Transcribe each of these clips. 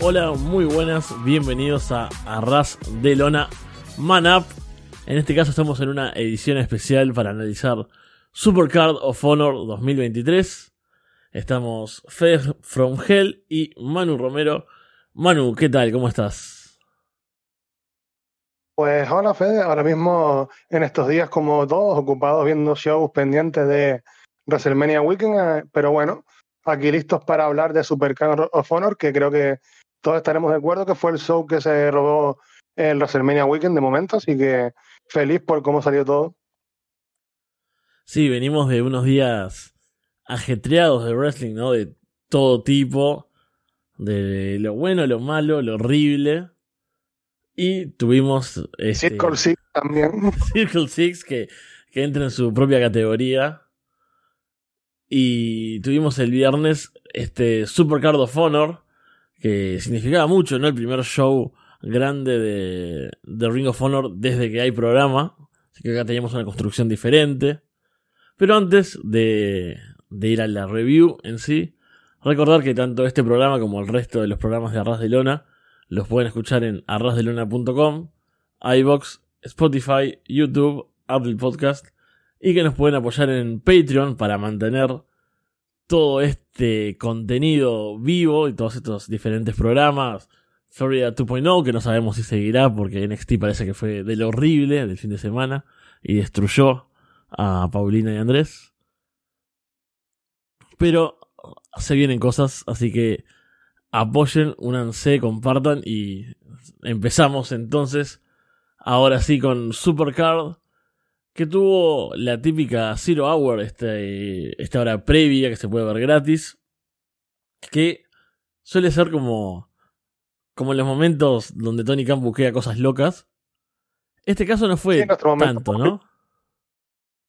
Hola, muy buenas, bienvenidos a Arras de Lona Man Up. En este caso estamos en una edición especial para analizar Supercard of Honor 2023. Estamos Fed from Hell y Manu Romero. Manu, ¿qué tal? ¿Cómo estás? Pues hola Fede, ahora mismo en estos días como todos ocupados viendo shows pendientes de WrestleMania Weekend, eh, pero bueno, aquí listos para hablar de Supercard of Honor, que creo que todos estaremos de acuerdo que fue el show que se robó el WrestleMania Weekend de momento, así que feliz por cómo salió todo. Sí, venimos de unos días ajetreados de wrestling, ¿no? De todo tipo, de lo bueno, lo malo, lo horrible. Y tuvimos... Este, Circle Six también. Circle Six, que, que entra en su propia categoría. Y tuvimos el viernes este Supercard of Honor, que significaba mucho, ¿no? El primer show grande de, de Ring of Honor desde que hay programa. Así que acá teníamos una construcción diferente. Pero antes de, de ir a la review en sí, recordar que tanto este programa como el resto de los programas de Arras de Lona los pueden escuchar en arrasdelona.com, iBox, Spotify, YouTube, Apple Podcast y que nos pueden apoyar en Patreon para mantener todo este contenido vivo y todos estos diferentes programas. Florida 2.0, que no sabemos si seguirá porque NXT parece que fue de lo horrible del fin de semana y destruyó a Paulina y Andrés. Pero se vienen cosas, así que apoyen, únanse, compartan y empezamos entonces ahora sí con Supercard que tuvo la típica Zero Hour, este, esta hora previa que se puede ver gratis, que suele ser como, como en los momentos donde Tony Khan buquea cosas locas. Este caso no fue tanto, ¿no?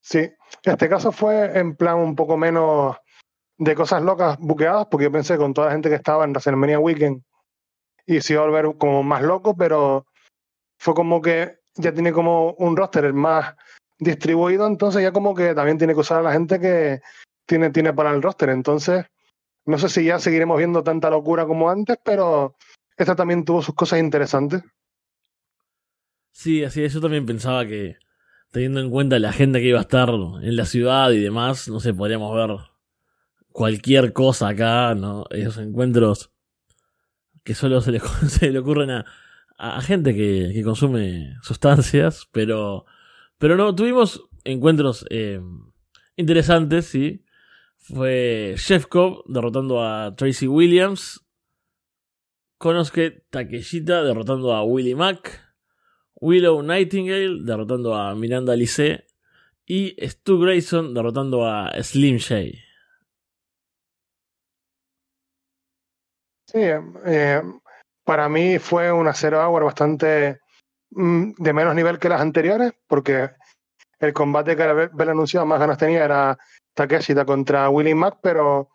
Sí, este caso fue en plan un poco menos de cosas locas buqueadas, porque yo pensé con toda la gente que estaba en WrestleMania Weekend y se iba a volver como más loco, pero fue como que ya tiene como un roster más distribuido, entonces ya como que también tiene que usar a la gente que tiene, tiene para el roster. Entonces, no sé si ya seguiremos viendo tanta locura como antes, pero esta también tuvo sus cosas interesantes. Sí, así es. Yo también pensaba que, teniendo en cuenta la gente que iba a estar en la ciudad y demás, no sé, podríamos ver cualquier cosa acá, ¿no? Esos encuentros que solo se le, se le ocurren a, a gente que, que consume sustancias, pero pero no, tuvimos encuentros eh, interesantes, sí. Fue Shevkov derrotando a Tracy Williams. Konosuke Takeshita derrotando a Willie Mack. Willow Nightingale derrotando a Miranda Alice. Y Stu Grayson derrotando a Slim Shay. Sí, eh, para mí fue una zero hour bastante de menos nivel que las anteriores, porque el combate que había anunciado más ganas tenía era Takeshita contra Willie Mack, pero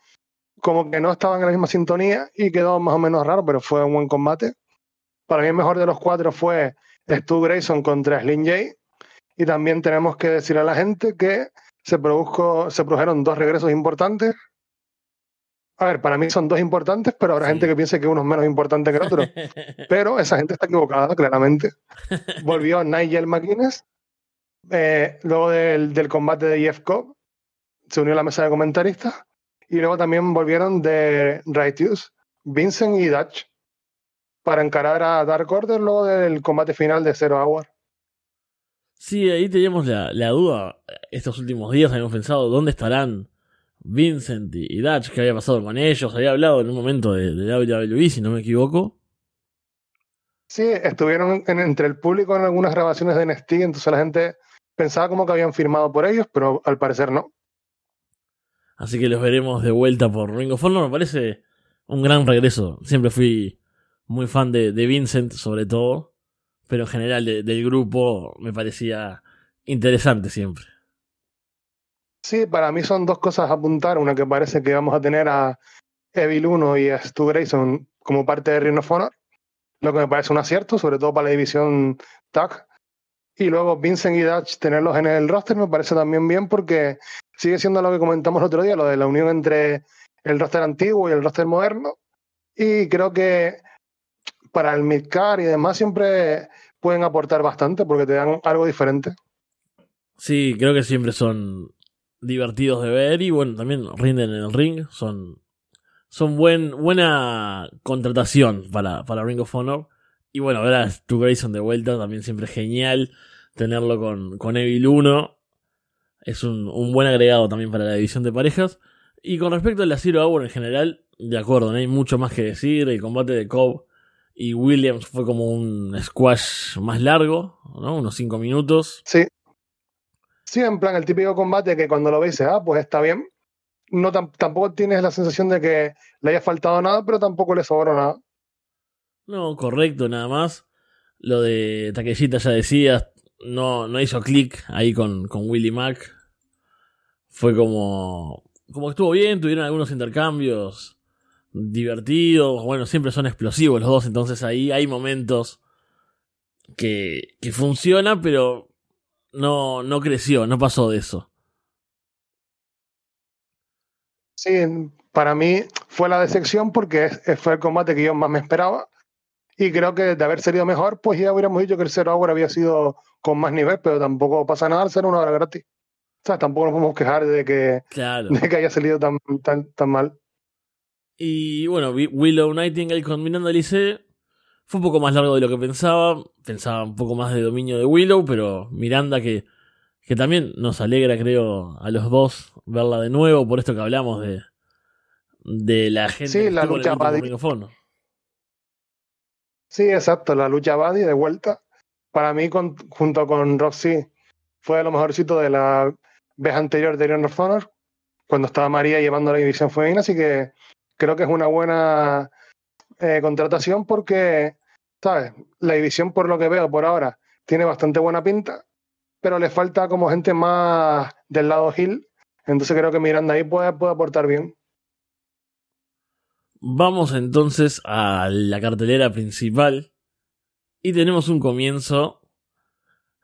como que no estaban en la misma sintonía y quedó más o menos raro, pero fue un buen combate. Para mí el mejor de los cuatro fue Stu Grayson contra Slim J. Y también tenemos que decir a la gente que se, produjo, se produjeron dos regresos importantes a ver, para mí son dos importantes, pero habrá gente que piense que uno es menos importante que el otro. pero esa gente está equivocada, claramente. Volvió Nigel McGuinness, eh, luego del, del, combate de Jeff Cobb, se unió a la mesa de comentaristas, y luego también volvieron de Righteous, Vincent y Dutch, para encarar a Dark Order luego del combate final de Zero Hour. Sí, ahí teníamos la, la duda. Estos últimos días habíamos pensado, ¿dónde estarán Vincent y Dutch, que había pasado con ellos, había hablado en un momento de, de WWE, si no me equivoco. Sí, estuvieron entre el público en algunas grabaciones de NXT, entonces la gente pensaba como que habían firmado por ellos, pero al parecer no. Así que los veremos de vuelta por Ring of Honor, me parece un gran regreso. Siempre fui muy fan de, de Vincent, sobre todo, pero en general del grupo me parecía interesante siempre. Sí, para mí son dos cosas a apuntar. Una que parece que vamos a tener a Evil 1 y a Stu Grayson como parte de Ring of Honor, lo que me parece un acierto, sobre todo para la división TAG. Y luego Vincent y Dutch tenerlos en el roster me parece también bien porque sigue siendo lo que comentamos el otro día, lo de la unión entre el roster antiguo y el roster moderno. Y creo que para el midcar y demás siempre pueden aportar bastante porque te dan algo diferente. Sí, creo que siempre son divertidos de ver y bueno, también rinden en el ring, son son buen, buena contratación para, para Ring of Honor. Y bueno, ver a Stu Grayson de vuelta también siempre genial tenerlo con, con Evil 1. Es un, un, buen agregado también para la división de parejas. Y con respecto a la Zero Hour en general, de acuerdo, no hay mucho más que decir. El combate de Cobb y Williams fue como un squash más largo, ¿no? Unos 5 minutos. Sí. Sí, en plan, el típico combate que cuando lo ves, ah, pues está bien no tampoco tienes la sensación de que le haya faltado nada, pero tampoco le sobró nada. No, correcto, nada más. Lo de Takeshita ya decías, no, no hizo clic ahí con, con Willy Mac. Fue como. Como estuvo bien, tuvieron algunos intercambios divertidos. Bueno, siempre son explosivos los dos, entonces ahí hay momentos que, que funciona, pero no, no creció, no pasó de eso. Sí, para mí fue la decepción porque fue el combate que yo más me esperaba. Y creo que de haber salido mejor, pues ya hubiéramos dicho que el Zero Hour había sido con más nivel, pero tampoco pasa nada al ser una hora gratis. O sea, tampoco nos podemos quejar de que, de que haya salido tan, tan, tan mal. Y bueno, Willow Nightingale con Miranda Lice fue un poco más largo de lo que pensaba. Pensaba un poco más de dominio de Willow, pero Miranda que que también nos alegra, creo, a los dos verla de nuevo, por esto que hablamos de, de la gente sí, la lucha Sí, exacto, la lucha Buddy de vuelta. Para mí, junto con Roxy, fue lo mejorcito de la vez anterior de Ring of Honor, cuando estaba María llevando la división femenina, así que creo que es una buena eh, contratación porque, ¿sabes? La división, por lo que veo por ahora, tiene bastante buena pinta pero le falta como gente más del lado Hill. Entonces creo que Miranda ahí puede, puede aportar bien. Vamos entonces a la cartelera principal. Y tenemos un comienzo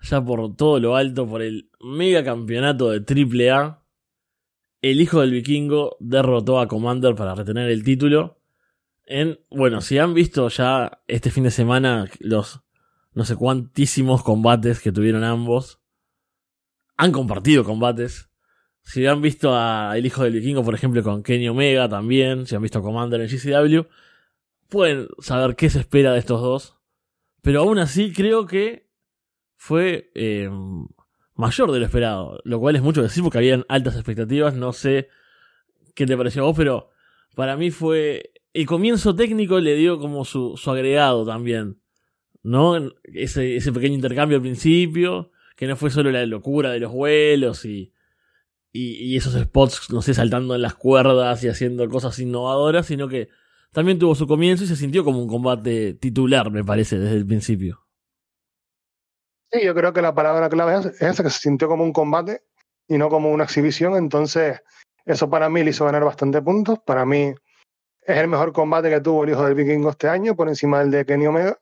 ya por todo lo alto, por el mega campeonato de AAA. El hijo del vikingo derrotó a Commander para retener el título. En, bueno, si han visto ya este fin de semana los no sé cuantísimos combates que tuvieron ambos, han compartido combates. Si han visto a El Hijo del Vikingo, por ejemplo, con Kenny Omega también, si han visto a Commander en GCW, pueden saber qué se espera de estos dos. Pero aún así creo que fue eh, mayor de lo esperado, lo cual es mucho decir porque habían altas expectativas. No sé qué te pareció a vos, pero para mí fue. El comienzo técnico le dio como su, su agregado también. ¿No? Ese, ese pequeño intercambio al principio que no fue solo la locura de los vuelos y, y, esos spots, no sé, saltando en las cuerdas y haciendo cosas innovadoras, sino que también tuvo su comienzo y se sintió como un combate titular, me parece, desde el principio. Sí, yo creo que la palabra clave es esa, que se sintió como un combate y no como una exhibición, entonces eso para mí le hizo ganar bastante puntos, para mí es el mejor combate que tuvo el hijo del vikingo este año, por encima del de Kenny Omega,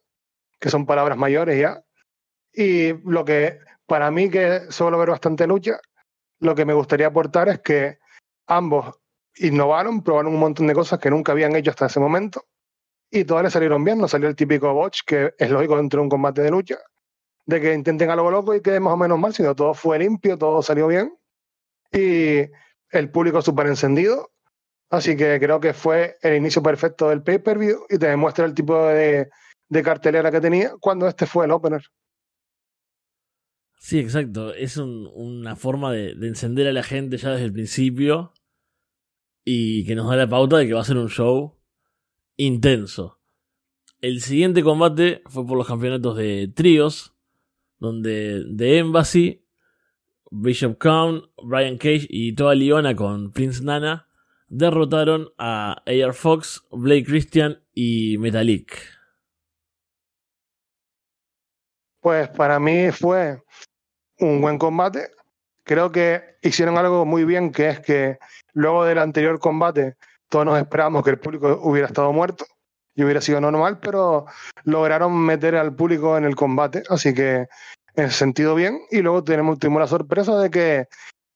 que son palabras mayores ya. Y lo que para mí, que suelo ver bastante lucha, lo que me gustaría aportar es que ambos innovaron, probaron un montón de cosas que nunca habían hecho hasta ese momento y todas le salieron bien. No salió el típico botch, que es lógico dentro de un combate de lucha, de que intenten algo loco y quede más o menos mal, sino todo fue limpio, todo salió bien y el público súper encendido. Así que creo que fue el inicio perfecto del pay-per-view y te demuestra el tipo de, de cartelera que tenía cuando este fue el opener. Sí, exacto. Es una forma de, encender a la gente ya desde el principio y que nos da la pauta de que va a ser un show intenso. El siguiente combate fue por los campeonatos de tríos, donde The Embassy, Bishop Khan, Brian Cage y toda Liona con Prince Nana derrotaron a Air Fox, Blake Christian y Metalik. Pues para mí fue un buen combate. Creo que hicieron algo muy bien, que es que luego del anterior combate todos nos esperábamos que el público hubiera estado muerto y hubiera sido normal, pero lograron meter al público en el combate, así que en sentido bien. Y luego tenemos, tuvimos la sorpresa de que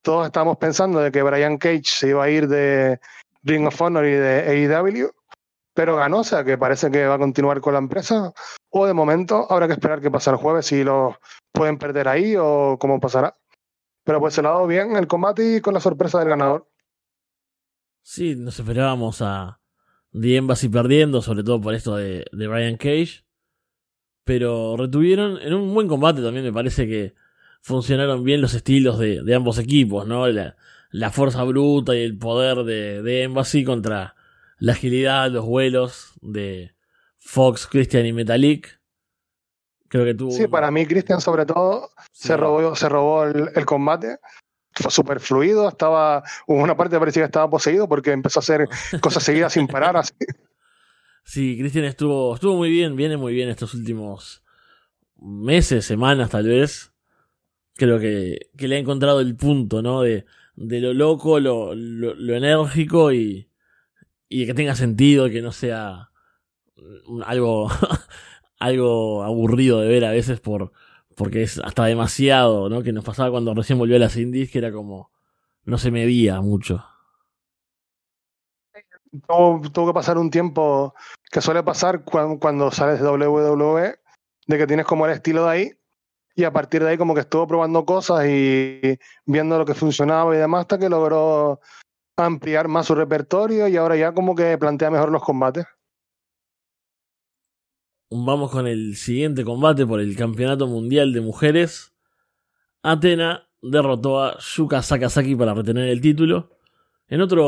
todos estábamos pensando de que Brian Cage se iba a ir de Ring of Honor y de AEW, pero ganó, o sea que parece que va a continuar con la empresa. O de momento habrá que esperar que pase el jueves si lo pueden perder ahí o cómo pasará. Pero pues se lo ha dado bien el combate y con la sorpresa del ganador. Sí, nos esperábamos a The Embassy perdiendo, sobre todo por esto de, de Brian Cage. Pero retuvieron en un buen combate también, me parece que funcionaron bien los estilos de, de ambos equipos, ¿no? La, la, fuerza bruta y el poder de, de Embassy contra la agilidad, los vuelos de Fox, Christian y Metalik. Creo que tuvo. Sí, para mí, Christian, sobre todo, se robó, se robó el, combate. Fue súper fluido. Estaba. Hubo una parte parecía que estaba poseído porque empezó a hacer cosas seguidas sin parar. Así. Sí, Christian estuvo, estuvo muy bien, viene muy bien estos últimos meses, semanas tal vez. Creo que, que le ha encontrado el punto, ¿no? De, de lo loco, lo, lo, enérgico y, y que tenga sentido, que no sea algo, algo aburrido de ver a veces por, porque es hasta demasiado, ¿no? Que nos pasaba cuando recién volvió a las indies, que era como, no se medía mucho. Tuvo, que pasar un tiempo que suele pasar cuando, cuando sales de WWE, de que tienes como el estilo de ahí, y a partir de ahí como que estuvo probando cosas y viendo lo que funcionaba y demás, hasta que logró ampliar más su repertorio y ahora ya como que plantea mejor los combates. Vamos con el siguiente combate por el Campeonato Mundial de Mujeres. Atena derrotó a Yuka Sakazaki para retener el título. En otro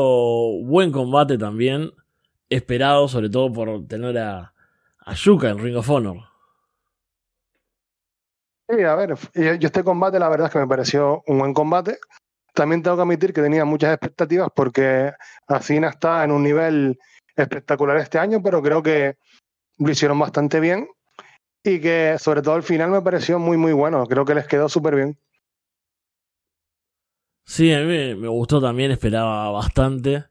buen combate también, esperado sobre todo por tener a, a Yuka en Ring of Honor. Sí, a ver, yo este combate la verdad es que me pareció un buen combate. También tengo que admitir que tenía muchas expectativas porque Asina está en un nivel espectacular este año, pero creo que lo hicieron bastante bien y que sobre todo el final me pareció muy muy bueno, creo que les quedó súper bien. Sí, a mí me, gustó también, esperaba bastante.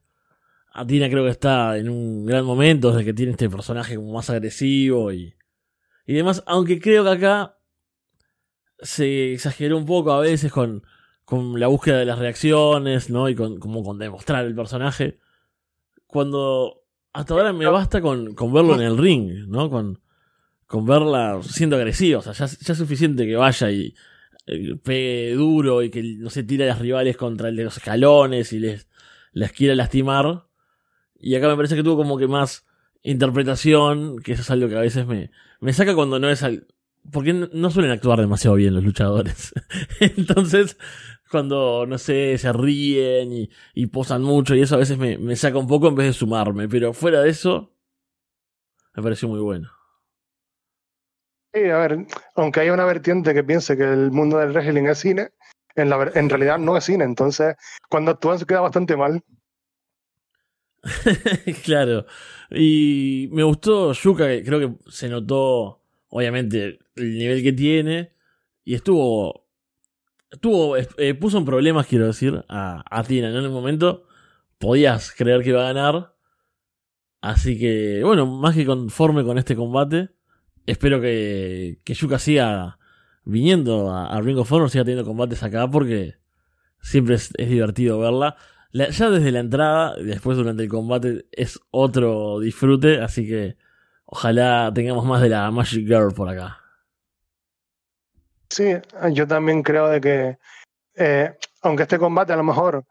A Tina creo que está en un gran momento desde que tiene este personaje como más agresivo y, y demás, aunque creo que acá se exageró un poco a veces con, con la búsqueda de las reacciones, ¿no? Y con, como con demostrar el personaje. Cuando hasta ahora me basta con, con verlo en el ring, ¿no? Con, con verla siendo agresiva. O sea, ya, ya es suficiente que vaya y eh, pegue duro y que no se tire a las rivales contra el de los escalones y les, les quiera lastimar. Y acá me parece que tuvo como que más interpretación, que eso es algo que a veces me, me saca cuando no es al, porque no suelen actuar demasiado bien los luchadores. Entonces, cuando, no sé, se ríen y, y posan mucho y eso a veces me, me, saca un poco en vez de sumarme. Pero fuera de eso, me pareció muy bueno. Sí, a ver, aunque haya una vertiente que piense que el mundo del wrestling es cine, en, la, en realidad no es cine. Entonces, cuando actúan se queda bastante mal. claro. Y me gustó Yuka, que creo que se notó, obviamente, el nivel que tiene. Y estuvo tuvo, eh, puso en problemas, quiero decir, a, a Tina. En el momento podías creer que iba a ganar. Así que, bueno, más que conforme con este combate, espero que, que Yuka siga viniendo a, Ring of Honor, siga teniendo combates acá, porque siempre es, divertido verla. ya desde la entrada, después durante el combate, es otro disfrute, así que ojalá tengamos más de la Magic Girl por acá. Sí, yo también creo de que, eh, aunque este combate a lo mejor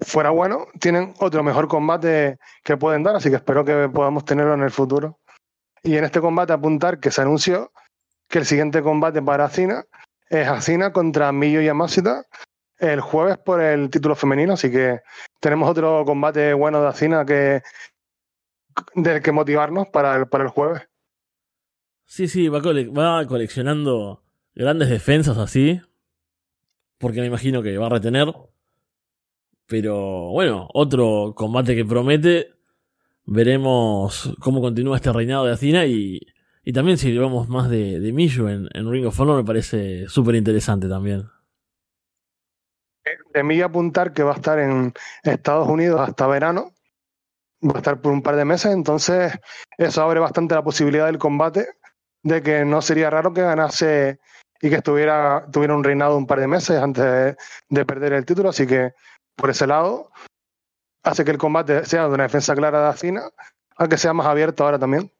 fuera bueno, tienen otro mejor combate que pueden dar, así que espero que podamos tenerlo en el futuro. Y en este combate apuntar que se anunció que el siguiente combate para Acina es Acina contra Millo y Amásita el jueves por el título femenino, así que tenemos otro combate bueno de Acina que del que motivarnos para el, para el jueves. Sí, sí, va, va coleccionando grandes defensas así. Porque me imagino que va a retener. Pero bueno, otro combate que promete. Veremos cómo continúa este reinado de Athena y, y también si llevamos más de, de Miyu en, Ring of Honor me parece súper interesante también. De mí apuntar que va a estar en Estados Unidos hasta verano. Va a estar por un par de meses, entonces eso abre bastante la posibilidad del combate, de que no sería raro que ganase y que estuviera, tuviera un reinado un par de meses antes de, perder el título. Así que por ese lado hace que el combate sea de una defensa clara de Acina, a que sea más abierto ahora también.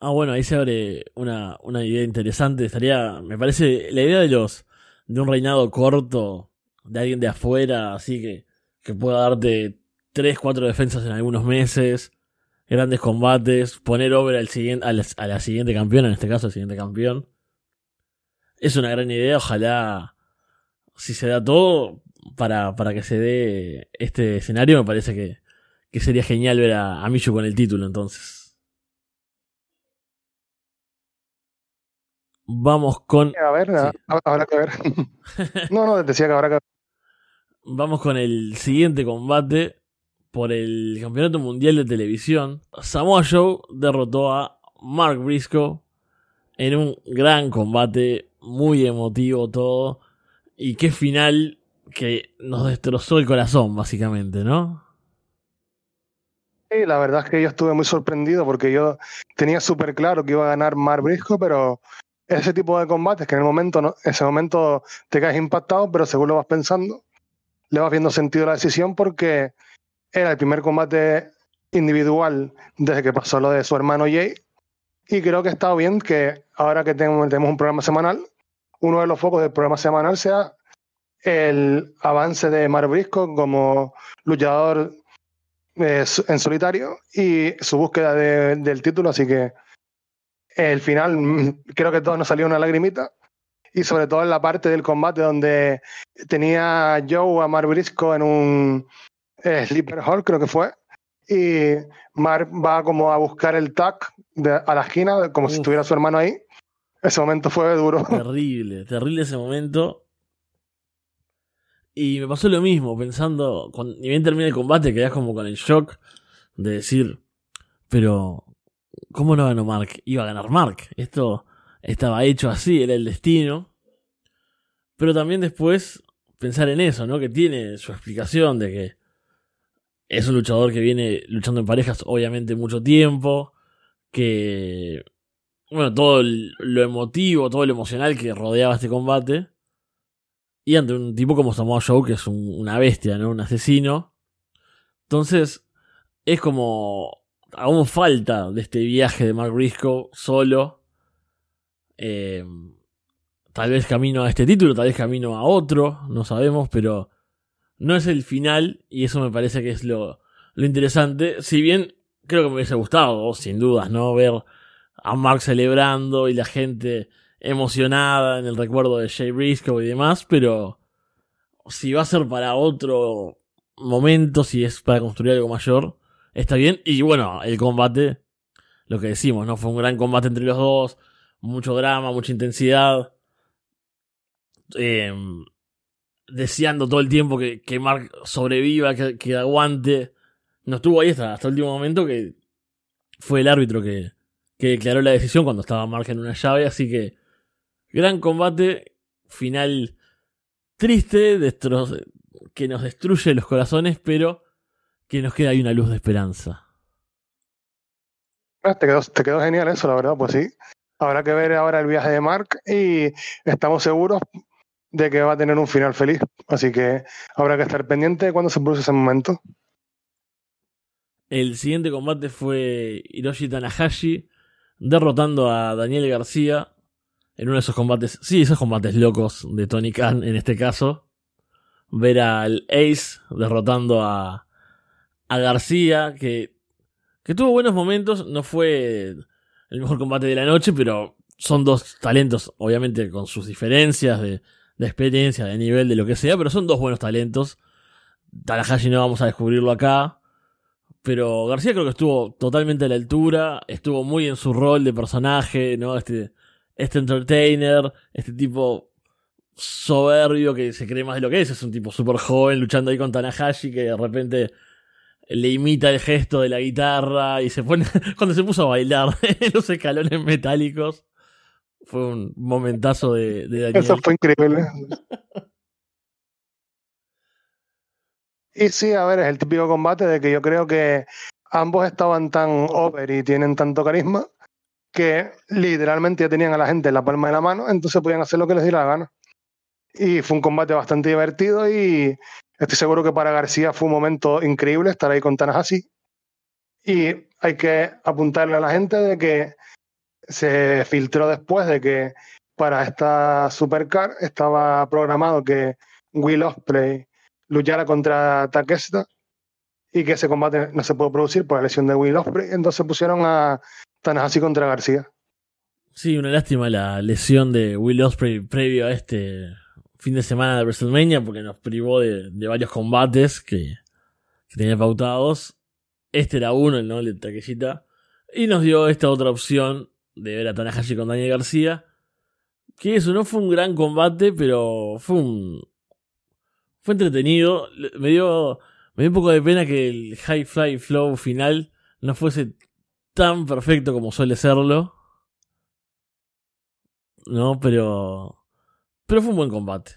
Ah, bueno, ahí se abre una, una idea interesante. Estaría, me parece, la idea de los de un reinado corto de alguien de afuera, así que, que pueda darte tres, cuatro defensas en algunos meses, grandes combates, poner over al siguiente, a, la, siguiente campeona, en este caso el siguiente campeón. Es una gran idea, ojalá si se da todo para, para que se dé este escenario, me parece que, que sería genial ver a, a Michu con el título entonces. Vamos con. A ver, habrá que ver. no, no, decía que habrá que ver. Vamos con el siguiente combate por el Campeonato Mundial de Televisión. Samoa Joe derrotó a Mark Briscoe en un gran combate, muy emotivo todo. Y qué final que nos destrozó el corazón, básicamente, ¿no? Sí, la verdad es que yo estuve muy sorprendido porque yo tenía súper claro que iba a ganar Mark Briscoe, pero ese tipo de combates que en el momento, ¿no? ese momento te caes impactado, pero según lo vas pensando, le vas viendo sentido la decisión porque era el primer combate individual desde que pasó lo de su hermano Jay. Y creo que está bien que ahora que tenemos un programa semanal, uno de los focos del programa semanal sea el avance de Mar Brisco como luchador eh, en solitario y su búsqueda del título. Así que el final, mm, creo que todos nos salió una lagrimita. Y sobre todo en la parte del combate donde tenía Joe a Mar Brisco en un eh, Sleeper Hall, creo que fue. Y Mar va como a buscar el tag a la esquina, como si estuviera su hermano ahí. Ese momento fue duro. Terrible, terrible ese momento. Y me pasó lo mismo, pensando, cuando, ni bien termina el combate, quedas como con el shock de decir, pero ¿Cómo no ganó Mark? Iba a ganar Mark. Esto estaba hecho así, era el destino. Pero también después pensar en eso, ¿no? Que tiene su explicación de que es un luchador que viene luchando en parejas obviamente mucho tiempo, que bueno, todo lo emotivo, todo lo emocional que rodeaba este combate. Y ante un tipo como Samoa Joe, que es una bestia, ¿no? Un asesino. Entonces, es como aún falta de este viaje de Mark Briscoe solo. Eh, tal vez camino a este título, tal vez camino a otro, no sabemos, pero no es el final y eso me parece que es lo, lo interesante. Si bien creo que me hubiese gustado, sin dudas, ¿no? Ver a Mark celebrando y la gente emocionada en el recuerdo de Jay Briscoe y demás, pero si va a ser para otro momento, si es para construir algo mayor, está bien. Y bueno, el combate, lo que decimos, ¿no? Fue un gran combate entre los dos, mucho drama, mucha intensidad. Em, deseando todo el tiempo que, que Mark sobreviva, que, que, aguante. No estuvo ahí hasta, hasta el último momento que fue el árbitro que, que declaró la decisión cuando estaba Mark en una llave, así que gran combate, final triste, que nos destruye los corazones, pero que nos queda ahí una luz de esperanza. Ah, te quedó, te quedó genial eso, la verdad, pues sí. Habrá que ver ahora el viaje de Mark y estamos seguros de que va a tener un final feliz. Así que habrá que estar pendiente de cuando se produce ese momento. El siguiente combate fue Hiroshi Tanahashi derrotando a Daniel García en uno de esos combates, sí, esos combates locos de Tony Khan en este caso. Ver al Ace derrotando a a García, que, que tuvo buenos momentos, no fue el mejor combate de la noche, pero son dos talentos, obviamente con sus diferencias de, de experiencia, de nivel, de lo que sea, pero son dos buenos talentos. Tanahashi no vamos a descubrirlo acá. Pero García creo que estuvo totalmente a la altura, estuvo muy en su rol de personaje, ¿no? Este, este entertainer, este tipo soberbio que se cree más de lo que es, es un tipo súper joven luchando ahí con Tanahashi que de repente le imita el gesto de la guitarra y se pone, cuando se puso a bailar en los escalones metálicos, fue un momentazo de, de Daniel. Eso fue increíble. y sí, a ver, es el típico combate de que yo creo que ambos estaban tan over y tienen tanto carisma que literalmente ya tenían a la gente en la palma de la mano, entonces podían hacer lo que les diera la gana. Y fue un combate bastante divertido y Estoy seguro que para García fue un momento increíble estar ahí con Tanahashi. Y hay que apuntarle a la gente de que se filtró después de que para esta Supercar estaba programado que Will Ospreay luchara contra Takeshita y que ese combate no se pudo producir por la lesión de Will Ospreay. Entonces pusieron a Tanahashi contra García. Sí, una lástima la lesión de Will Ospreay previo a este fin de semana de WrestleMania porque nos privó de, varios combates que, tenía pautados. Este era uno, el no de Takeshita. Y nos dio esta otra opción de ver a Tanahashi con Daniel García. Que eso no fue un gran combate, pero fue un. Fue entretenido. Me dio, me dio un poco de pena que el High Fly Flow final no fuese tan perfecto como suele serlo. No, pero. Pero fue un buen combate.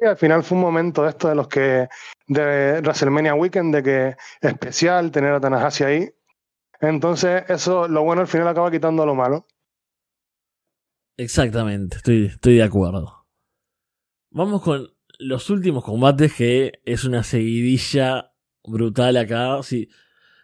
Y al final fue un momento de esto de los que. de WrestleMania Weekend, de que especial tener a Tanahashi ahí. Entonces, eso, lo bueno al final acaba quitando lo malo. Exactamente, estoy, estoy de acuerdo. Vamos con los últimos combates, que es una seguidilla brutal acá. Si,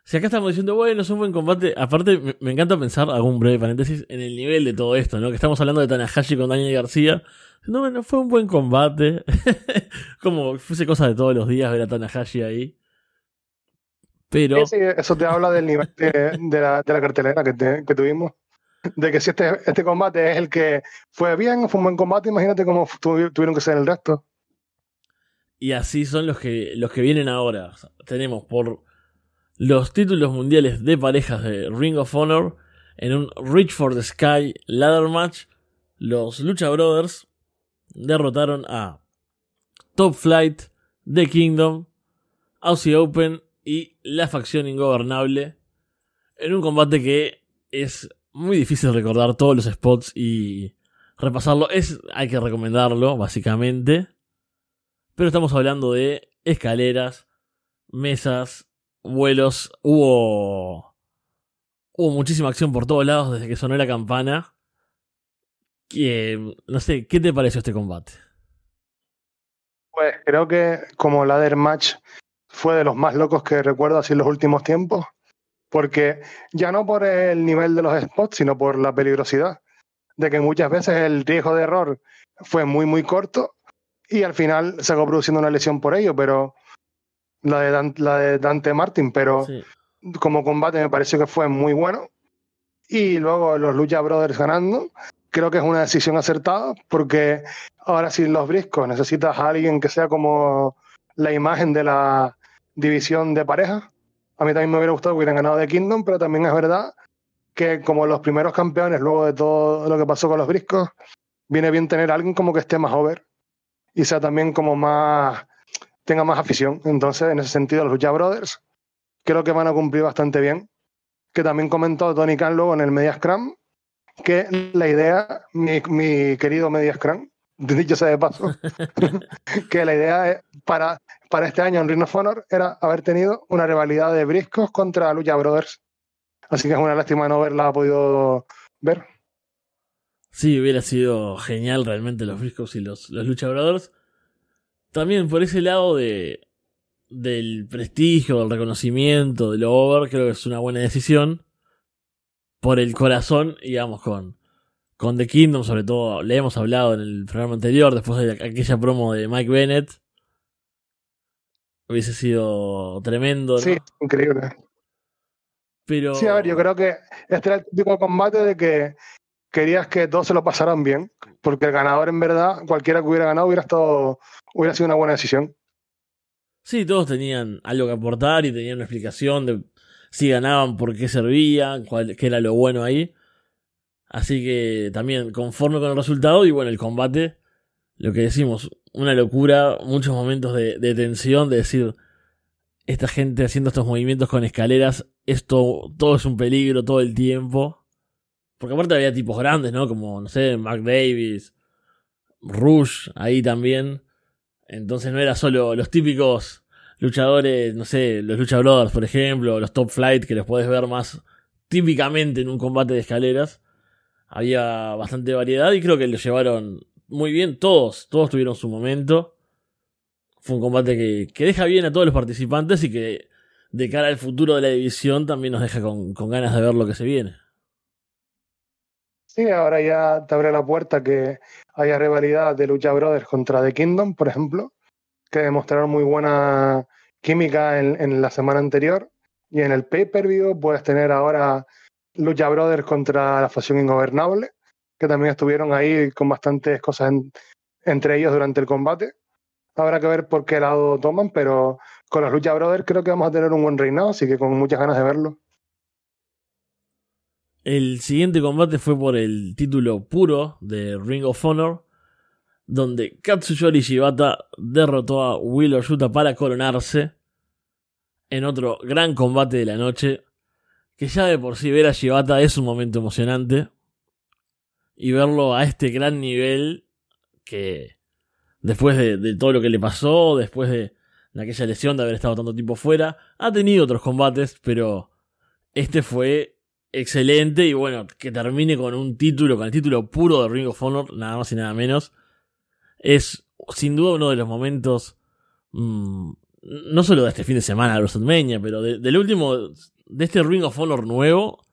si acá estamos diciendo, bueno, es un buen combate. Aparte, me, encanta pensar, hago un breve paréntesis, en el nivel de todo esto, ¿no? Que estamos hablando de Tanahashi con Daniel García. No, bueno, fue un buen combate. Como fuese cosa de todos los días ver a Tanahashi ahí. Pero. eso te habla del nivel de, la, cartelera que, tuvimos. De que si este, este combate es el que fue bien, fue un buen combate, imagínate cómo tuvieron que ser el resto. Y así son los que, los que vienen ahora. tenemos por los títulos mundiales de parejas de Ring of Honor en un Reach for the Sky Ladder Match. Los Lucha Brothers derrotaron a Top Flight, The Kingdom, Aussie Open y la facción ingobernable en un combate que es muy difícil recordar todos los spots y repasarlo. Es, hay que recomendarlo, básicamente. Pero estamos hablando de escaleras, mesas, vuelos. Hubo. Hubo muchísima acción por todos lados desde que sonó la campana. Que, no sé, ¿qué te pareció este combate? Pues creo que como ladder match fue de los más locos que recuerdo así en los últimos tiempos, porque ya no por el nivel de los spots, sino por la peligrosidad, de que muchas veces el riesgo de error fue muy, muy corto y al final se acabó produciendo una lesión por ello, pero la de, Dante, la de Dante Martin, pero como combate me pareció que fue muy bueno. Y luego los Lucha Brothers ganando, creo que es una decisión acertada, porque ahora sin los briscos necesitas a alguien que sea como la imagen de la división de pareja. A mí también me hubiera gustado que hubieran ganado de Kingdom, pero también es verdad que como los primeros campeones, luego de todo lo que pasó con los briscos, viene bien tener a alguien como que esté más over y sea también como más, tenga más afición. Entonces, en ese sentido, los Lucha Brothers creo que van a cumplir bastante bien. Que también comentó Tony Khan luego en el Media Scrum, que la idea, mi, mi querido Media Scrum, dicho sea de paso, que la idea para, para este año en Ring of Honor era haber tenido una rivalidad de briscos contra Lucha Brothers. Así que es una lástima no haberla podido ver. Sí, hubiera sido genial realmente los briscos y los, Lucha Brothers. También por ese lado de del prestigio, del reconocimiento, de lo over, creo que es una buena decisión. Por el corazón, digamos, con, con The Kingdom, sobre todo, le hemos hablado en el programa anterior, después de aquella promo de Mike Bennett. Hubiese sido tremendo. Sí, increíble. Pero... Sí, a ver, yo creo que este era el típico combate de que querías que todos se lo pasaran bien, porque el ganador, en verdad, cualquiera que hubiera ganado hubiera, estado, hubiera sido una buena decisión. Sí, todos tenían algo que aportar y tenían una explicación de si ganaban, por qué servían, cuál, qué era lo bueno ahí. Así que también conforme con el resultado y bueno, el combate, lo que decimos, una locura, muchos momentos de, tensión, de decir, esta gente haciendo estos movimientos con escaleras, esto todo es un peligro todo el tiempo. Porque aparte había tipos grandes, ¿no? Como, no sé, Mark Davis, Rush, ahí también. Entonces no era solo los típicos luchadores, no sé, los Lucha Brothers, por ejemplo, los Top Flight, que los puedes ver más típicamente en un combate de escaleras había bastante variedad y creo que lo llevaron muy bien. Todos, todos tuvieron su momento. Fue un combate que, que deja bien a todos los participantes y que de cara al futuro de la división también nos deja con, con ganas de ver lo que se viene. Sí, ahora ya te abre la puerta que haya rivalidad de Lucha Brothers contra The Kingdom, por ejemplo, que demostraron muy buena química en, la semana anterior. Y en el pay-per-view puedes tener ahora Lucha Brothers contra la facción ingobernable, que también estuvieron ahí con bastantes cosas en, entre ellos durante el combate. Habrá que ver por qué lado toman, pero con los Lucha Brothers creo que vamos a tener un buen reinado, así que con muchas ganas de verlo. El siguiente combate fue por el título puro de Ring of Honor, donde Katsuyori Shibata derrotó a Wheeler Yuta para coronarse en otro gran combate de la noche, que ya de por sí ver a Shibata es un momento emocionante, y verlo a este gran nivel que después de, todo lo que le pasó, después de, aquella lesión de haber estado tanto tiempo fuera, ha tenido otros combates, pero este fue excelente y bueno, que termine con un título, con el título puro de Ring of Honor, nada más y nada menos, es sin duda uno de los momentos, mmm, no solo de este fin de semana de WrestleMania, pero del último, de este Ring of Honor nuevo,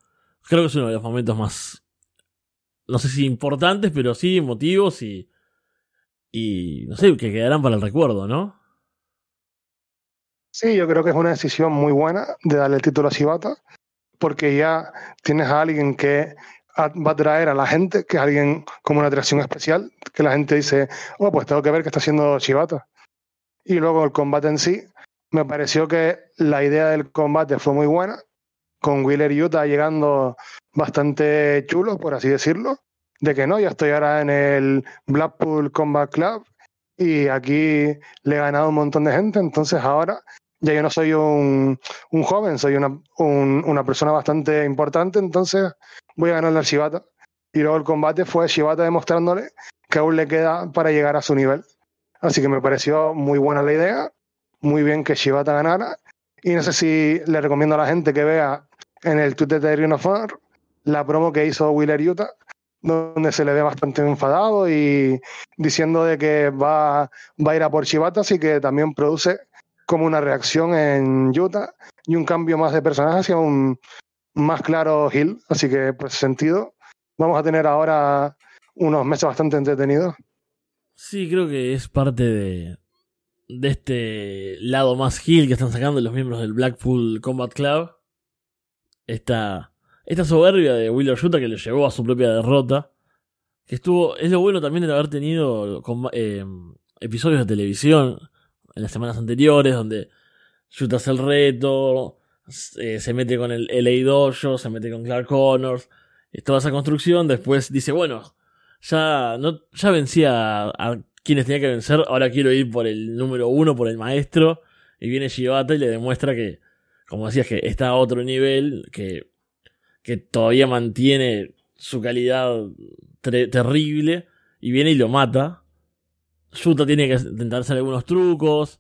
creo que es uno de los momentos más, no sé si importantes, pero sí emotivos y, y no sé, que quedarán para el recuerdo, ¿no? Sí, yo creo que es una decisión muy buena de darle el título a Shibata, porque ya tienes a alguien que va a traer a la gente, que es alguien como una atracción especial, que la gente dice, oh, pues tengo que ver qué está haciendo Shibata. Y luego el combate en sí, me pareció que la idea del combate fue muy buena, con Wheeler Utah llegando bastante chulo, por así decirlo, de que no, ya estoy ahora en el Blackpool Combat Club y aquí le he ganado un montón de gente, entonces ahora ya yo no soy un, joven, soy una, un, una persona bastante importante, entonces voy a ganarle al Shibata. Y luego el combate fue Shibata demostrándole que aún le queda para llegar a su nivel. Así que me pareció muy buena la idea, muy bien que Shibata ganara. Y no sé si le recomiendo a la gente que vea en el Twitter de Ring of la promo que hizo Wheeler Utah, donde se le ve bastante enfadado y diciendo de que va, va a ir a por Shibata, así que también produce como una reacción en Utah y un cambio más de personaje hacia un más claro Hill. Así que, por ese sentido, vamos a tener ahora unos meses bastante entretenidos. Sí, creo que es parte de, de este lado más Hill que están sacando los miembros del Blackpool Combat Club. Esta esta soberbia de Wheeler Yuta que le llevó a su propia derrota. Que estuvo. Es lo bueno también de haber tenido eh, episodios de televisión en las semanas anteriores, donde Yuta hace el reto, eh, se mete con el LA Dojo, se mete con Clark Connors, toda esa construcción. Después dice, bueno, ya, no, ya vencía a, quienes tenía que vencer, ahora quiero ir por el número uno, por el maestro. Y viene Shibata y le demuestra que, como decías, que está a otro nivel, que que todavía mantiene su calidad terrible y viene y lo mata. Yuta tiene que intentar hacer algunos trucos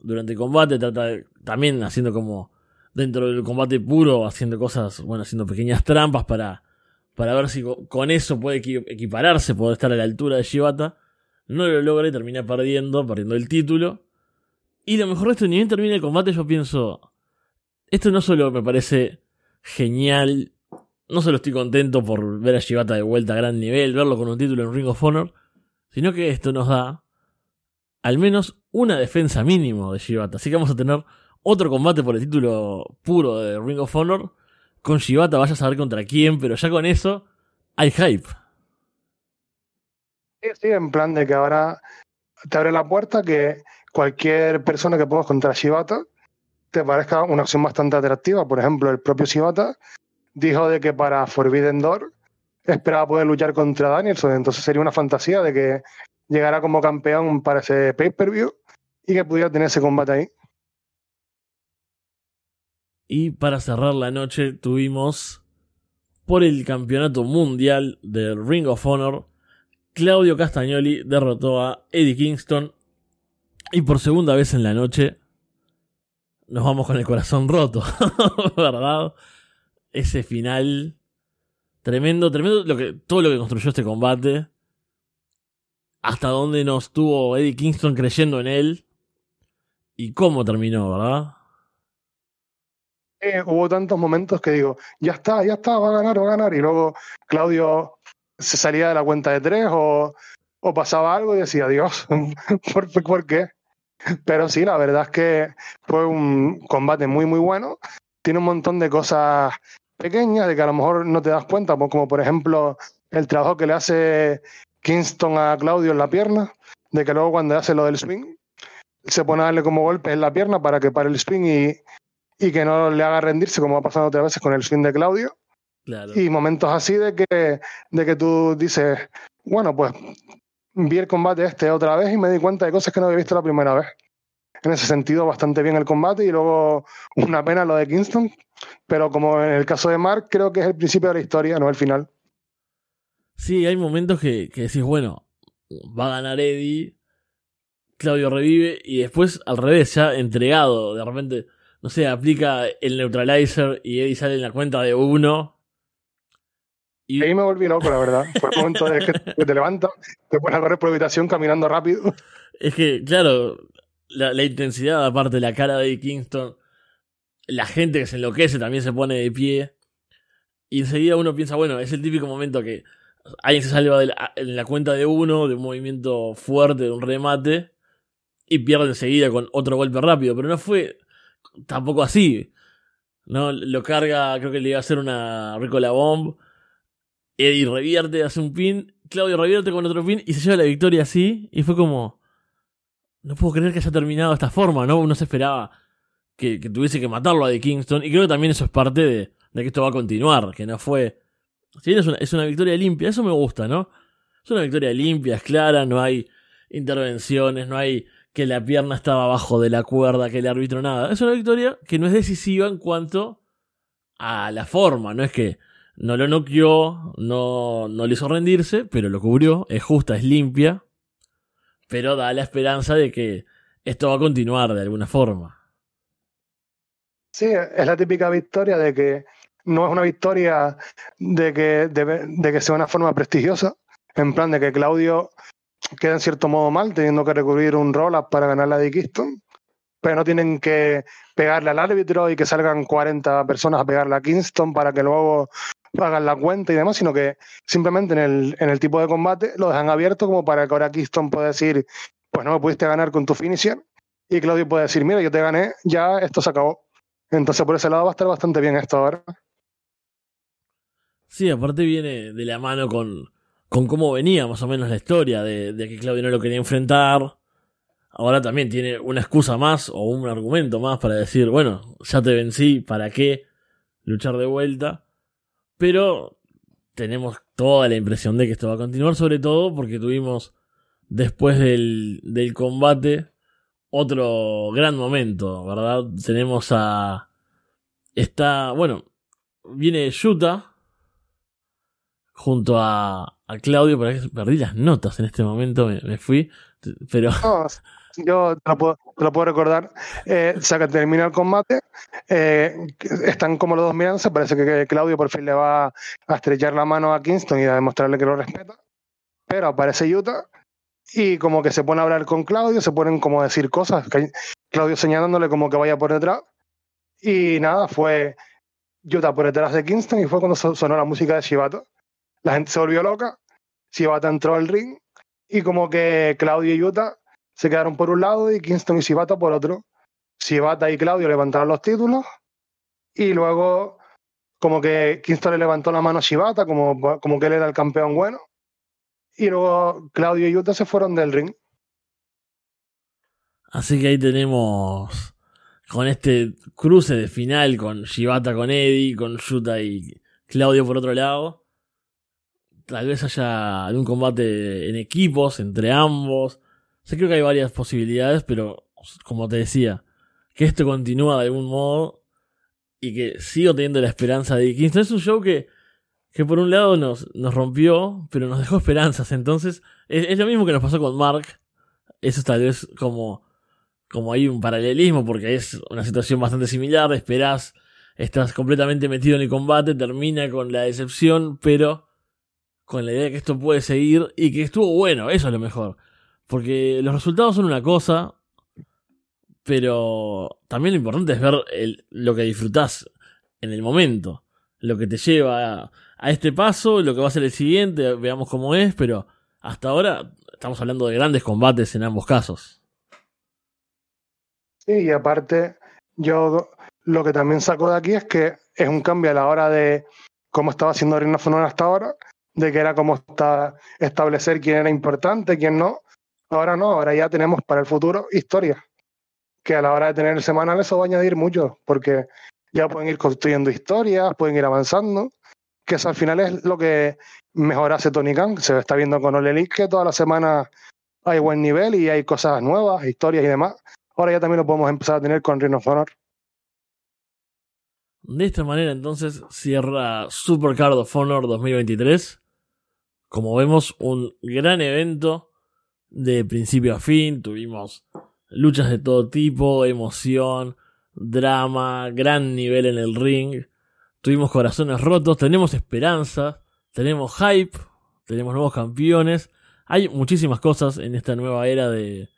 durante el combate, trata también haciendo como dentro del combate puro, haciendo cosas, bueno, haciendo pequeñas trampas para, para ver si con eso puede equipararse, puede estar a la altura de Shibata. No lo logra y termina perdiendo, perdiendo el título. Y lo mejor de esto, ni bien termina el combate, yo pienso, esto no solo me parece genial. No solo estoy contento por ver a Shibata de vuelta a gran nivel, verlo con un título en Ring of Honor, sino que esto nos da al menos una defensa mínimo de Shibata. Así que vamos a tener otro combate por el título puro de Ring of Honor. Con Shibata vaya a saber contra quién, pero ya con eso hay hype. Sí, sí, en plan de que ahora te abre la puerta que cualquier persona que pongas contra Shibata te parezca una opción bastante atractiva. Por ejemplo, el propio Shibata dijo de que para Forbidden Door esperaba poder luchar contra Danielson. Entonces sería una fantasía de que llegara como campeón para ese pay-per-view y que pudiera tener ese combate ahí. Y para cerrar la noche tuvimos por el campeonato mundial del Ring of Honor, Claudio Castagnoli derrotó a Eddie Kingston y por segunda vez en la noche nos vamos con el corazón roto, ¿verdad? Ese final tremendo, tremendo lo que, todo lo que construyó este combate. Hasta dónde nos tuvo Eddie Kingston creyendo en él. Y cómo terminó, ¿verdad? hubo tantos momentos que digo, ya está, ya está, va a ganar, va a ganar. Y luego Claudio se salía de la cuenta de tres o, o pasaba algo y decía, Dios, ¿por, ¿por qué? Pero sí, la verdad es que fue un combate muy, muy bueno. Tiene un montón de cosas pequeñas de que a lo mejor no te das cuenta, como por ejemplo el trabajo que le hace Kingston a Claudio en la pierna, de que luego cuando hace lo del swing, se pone a darle como golpes en la pierna para que pare el swing y, y que no le haga rendirse, como ha pasado otras veces con el swing de Claudio. Y momentos así de que, de que tú dices, bueno, pues vi el combate este otra vez y me di cuenta de cosas que no había visto la primera vez. En ese sentido, bastante bien el combate y luego una pena lo de Kingston, pero como en el caso de Mark, creo que es el principio de la historia, no el final. Sí, hay momentos que, que decís, bueno, va a ganar Eddie, Claudio revive y después al revés, ya entregado, de repente, no sé, aplica el neutralizer y Eddie sale en la cuenta de uno. Y ahí me volví loco, la verdad. Fue el momento de que te levantas, te pones a correr por la habitación caminando rápido. Es que, claro, la, intensidad, aparte de la cara de Kingston, la gente que se enloquece también se pone de pie. Y enseguida uno piensa, bueno, es el típico momento que alguien se salva en la cuenta de uno, de un movimiento fuerte, de un remate, y pierde enseguida con otro golpe rápido. Pero no fue tampoco así. ¿no? Lo carga, creo que le iba a hacer una Ricola Bomb. Eddie revierte, hace un pin. Claudio revierte con otro pin y se lleva la victoria así. Y fue como. No puedo creer que haya terminado de esta forma, ¿no? Uno se esperaba que, tuviese que matarlo a The Kingston. Y creo que también eso es parte de, de que esto va a continuar. Que no fue. Si bien es una, es una victoria limpia, eso me gusta, ¿no? Es una victoria limpia, es clara, no hay intervenciones, no hay que la pierna estaba abajo de la cuerda, que el árbitro nada. Es una victoria que no es decisiva en cuanto a la forma, no es que no lo noqueó, no, no le hizo rendirse, pero lo cubrió, es justa, es limpia, pero da la esperanza de que esto va a continuar de alguna forma. Sí, es la típica victoria de que no es una victoria de que, de, de que sea una forma prestigiosa, en plan de que Claudio queda en cierto modo mal, teniendo que recurrir un roll-up para ganar la de Kingston, pero no tienen que pegarle al árbitro y que salgan 40 personas a pegarle a Kingston para que luego hagan la cuenta y demás, sino que simplemente en el, en el tipo de combate lo dejan abierto como para que ahora Kingston pueda decir, pues no me pudiste ganar con tu finisher, y Claudio puede decir, mira, yo te gané, ya esto se acabó. Entonces por ese lado va a estar bastante bien esto ahora. Sí, aparte viene de la mano con, con cómo venía más o menos la historia de, que Claudio no lo quería enfrentar. Ahora también tiene una excusa más o un argumento más para decir, bueno, ya te vencí, ¿para qué luchar de vuelta? Pero tenemos toda la impresión de que esto va a continuar, sobre todo porque tuvimos después del, del combate otro gran momento, ¿verdad? Tenemos a... Está, bueno, viene Yuta junto a, a Claudio, pero perdí las notas en este momento, me, fui, pero... yo te lo puedo, te puedo recordar. Eh, o que termina el combate, eh, están como los dos mirando, parece que Claudio por fin le va a estrechar la mano a Kingston y a demostrarle que lo respeta, pero aparece Utah y como que se pone a hablar con Claudio, se ponen como a decir cosas, Claudio señalándole como que vaya por detrás, y nada, fue Utah por detrás de Kingston y fue cuando sonó la música de Shibato la gente se volvió loca, Shibata entró al ring y como que Claudio y Yuta se quedaron por un lado y Kingston y Shibata por otro. Shibata y Claudio levantaron los títulos y luego como que Kingston le levantó la mano a Shibata como, como que él era el campeón bueno y luego Claudio y Yuta se fueron del ring. Así que ahí tenemos con este cruce de final con Shibata con Eddie, con Yuta y Claudio por otro lado tal vez haya algún combate en equipos entre ambos. sé creo que hay varias posibilidades, pero como te decía, que esto continúa de algún modo y que sigo teniendo la esperanza de Kingston. Es un show que, que por un lado nos, nos rompió, pero nos dejó esperanzas. Entonces, es, lo mismo que nos pasó con Mark. Eso tal vez como, como hay un paralelismo, porque es una situación bastante similar. Esperás, estás completamente metido en el combate, termina con la decepción, pero con la idea de que esto puede seguir y que estuvo bueno, eso es lo mejor. Porque los resultados son una cosa, Pero también lo importante es ver lo que disfrutás en el momento. Lo que te lleva a, este paso, lo que va a ser el siguiente, veamos cómo es, pero hasta ahora estamos hablando de grandes combates en ambos casos. Sí, y aparte, yo lo que también saco de aquí es que es un cambio a la hora de cómo estaba haciendo Ring of hasta ahora, de que era como está establecer quién era importante, quién no. Ahora no, ahora ya tenemos para el futuro historias, que a la hora de tener el semanal eso va a añadir mucho, porque ya pueden ir construyendo historias, pueden ir avanzando, que eso al final es lo que mejor hace Tony Khan. Se está viendo con Ole que toda la semana hay buen nivel y hay cosas nuevas, historias y demás. Ahora ya también lo podemos empezar a tener con Ring of Honor. De esta manera entonces cierra Super Card of Honor 2023. Como vemos, un gran evento de principio a fin. Tuvimos luchas de todo tipo, emoción, drama, gran nivel en el ring. Tuvimos corazones rotos, tenemos esperanza, tenemos hype, tenemos nuevos campeones. Hay muchísimas cosas en esta nueva era de,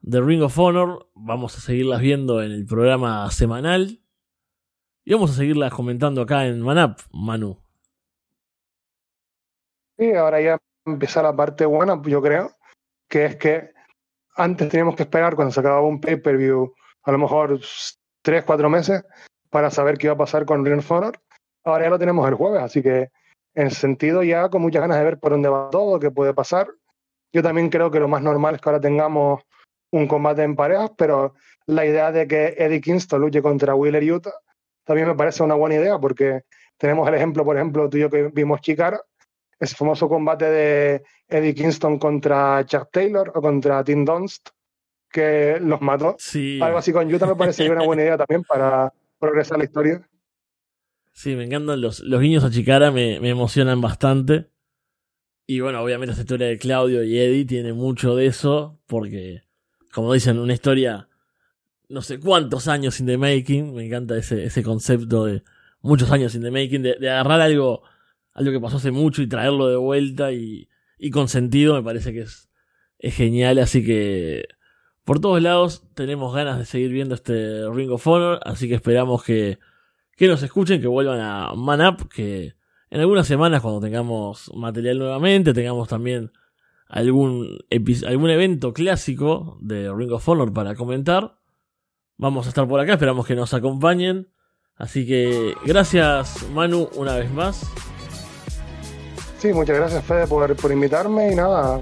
de Ring of Honor. Vamos a seguirlas viendo en el programa semanal. Y vamos a seguirlas comentando acá en Manap, Manu. Sí, ahora ya empieza la parte buena, yo creo, que es que antes teníamos que esperar cuando se acababa un pay-per-view, a lo mejor tres, cuatro meses, para saber qué iba a pasar con Ring of. Ahora ya lo tenemos el jueves, así que en sentido ya con muchas ganas de ver por dónde va todo, qué puede pasar. Yo también creo que lo más normal es que ahora tengamos un combate en parejas, pero la idea de que Eddie Kingston luche contra Wheeler Utah también me parece una buena idea porque tenemos el ejemplo, por ejemplo, tú y yo que vimos Chicara, ese famoso combate de Eddie Kingston contra Chuck Taylor o contra Tim Dunst, que los mató. Algo así con Utah me parecería una buena idea también para progresar la historia. Sí, me encantan los, los guiños a Chicara, me, me emocionan bastante. Y bueno, obviamente esta historia de Claudio y Eddie tiene mucho de eso, porque, como dicen, una historia no sé cuántos años in the making. Me encanta ese, ese concepto de muchos años in the making, de, agarrar algo, algo que pasó hace mucho y traerlo de vuelta y, y con sentido, me parece que es, es genial. Así que por todos lados tenemos ganas de seguir viendo este Ring of Honor, así que esperamos que, que nos escuchen, que vuelvan a Man Up, que en algunas semanas cuando tengamos material nuevamente, tengamos también algún, algún evento clásico de Ring of Honor para comentar vamos a estar por acá, esperamos que nos acompañen. Así que gracias Manu una vez más. Sí, muchas gracias Fede por, por invitarme y nada,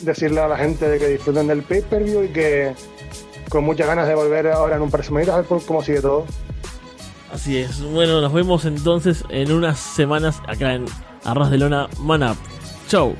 decirle a la gente de que disfruten del pay-per-view y que con muchas ganas de volver ahora en un par de semanitas a ver cómo sigue todo. Así es, bueno, nos vemos entonces en unas semanas acá en Arras de Lona Man Up. Chau.